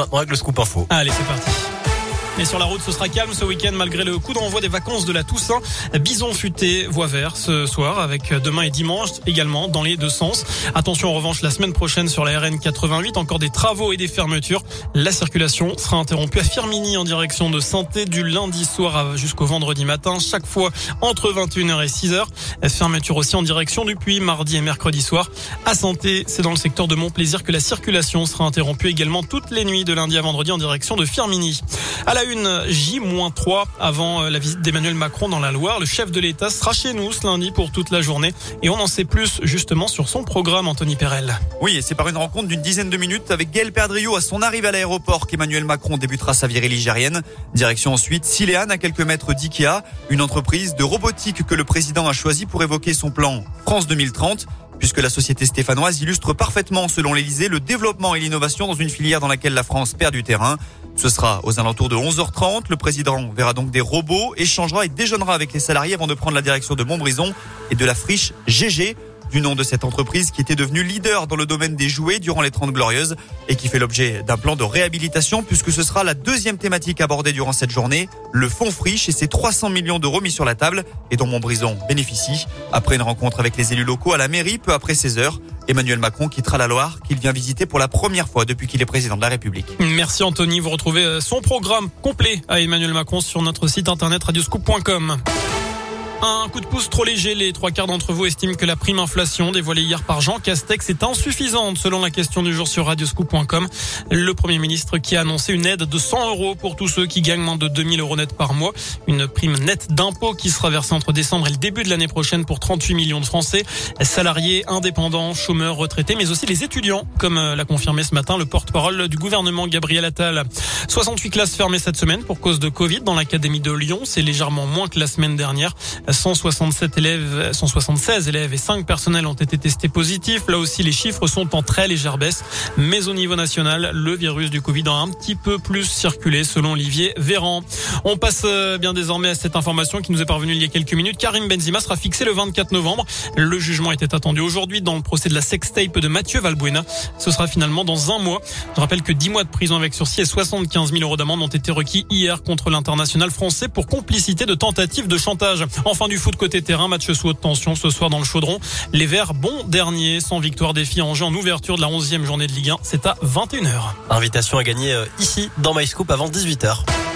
maintenant avec le scoop info. Allez, c'est parti. Et sur la route, ce sera calme ce week-end malgré le coup d'envoi des vacances de la Toussaint. Bison futé, voie vert ce soir avec demain et dimanche également dans les deux sens. Attention en revanche la semaine prochaine sur la RN 88, encore des travaux et des fermetures. La circulation sera interrompue à Firmini en direction de Santé du lundi soir jusqu'au vendredi matin, chaque fois entre 21h et 6h. Fermeture aussi en direction du Puy mardi et mercredi soir. À Santé, c'est dans le secteur de Montplaisir que la circulation sera interrompue également toutes les nuits de lundi à vendredi en direction de Firmini. Une, J-3 avant euh, la visite d'Emmanuel Macron dans la Loire. Le chef de l'État sera chez nous ce lundi pour toute la journée et on en sait plus justement sur son programme, Anthony Perel. Oui, et c'est par une rencontre d'une dizaine de minutes avec Gaël Perdriau à son arrivée à l'aéroport qu'Emmanuel Macron débutera sa virée ligérienne. Direction ensuite Siléane à quelques mètres d'IKEA, une entreprise de robotique que le président a choisi pour évoquer son plan France 2030 puisque la société stéphanoise illustre parfaitement, selon l'Elysée, le développement et l'innovation dans une filière dans laquelle la France perd du terrain. Ce sera aux alentours de 11h30. Le président verra donc des robots, échangera et déjeunera avec les salariés avant de prendre la direction de Montbrison et de la friche GG du nom de cette entreprise qui était devenue leader dans le domaine des jouets durant les 30 glorieuses et qui fait l'objet d'un plan de réhabilitation puisque ce sera la deuxième thématique abordée durant cette journée, le fonds friche et ses 300 millions d'euros mis sur la table et dont Montbrison bénéficie. Après une rencontre avec les élus locaux à la mairie peu après 16 heures, Emmanuel Macron quittera la Loire qu'il vient visiter pour la première fois depuis qu'il est président de la République. Merci Anthony, vous retrouvez euh, son programme complet à Emmanuel Macron sur notre site internet radioscoop.com. Un coup de pouce trop léger. Les trois quarts d'entre vous estiment que la prime inflation dévoilée hier par Jean Castex est insuffisante selon la question du jour sur radioscoop.com. Le premier ministre qui a annoncé une aide de 100 euros pour tous ceux qui gagnent moins de 2000 euros net par mois. Une prime nette d'impôt qui sera versée entre décembre et le début de l'année prochaine pour 38 millions de Français. Salariés, indépendants, chômeurs, retraités, mais aussi les étudiants, comme euh, l'a confirmé ce matin le porte-parole du gouvernement Gabriel Attal. 68 classes fermées cette semaine pour cause de Covid dans l'académie de Lyon. C'est légèrement moins que la semaine dernière. 167 élèves, 176 élèves et 5 personnels ont été testés positifs. Là aussi, les chiffres sont en très légère baisse. Mais au niveau national, le virus du Covid a un petit peu plus circulé selon Olivier Véran. On passe euh, bien désormais à cette information qui nous est parvenue il y a quelques minutes. Karim Benzima sera fixé le 24 novembre. Le jugement était attendu aujourd'hui dans le procès de la sextape de Mathieu Valbuena. Ce sera finalement dans un mois. Je rappelle que 10 mois de prison avec sursis et 75 000 euros d'amende ont été requis hier contre l'international français pour complicité de tentative de chantage. Fin du foot côté terrain, match sous haute tension ce soir dans le chaudron. Les Verts, bon dernier, sans victoire défi en jeu en ouverture de la 11e journée de Ligue 1. C'est à 21h. Invitation à gagner euh, ici dans MyScoop avant 18h.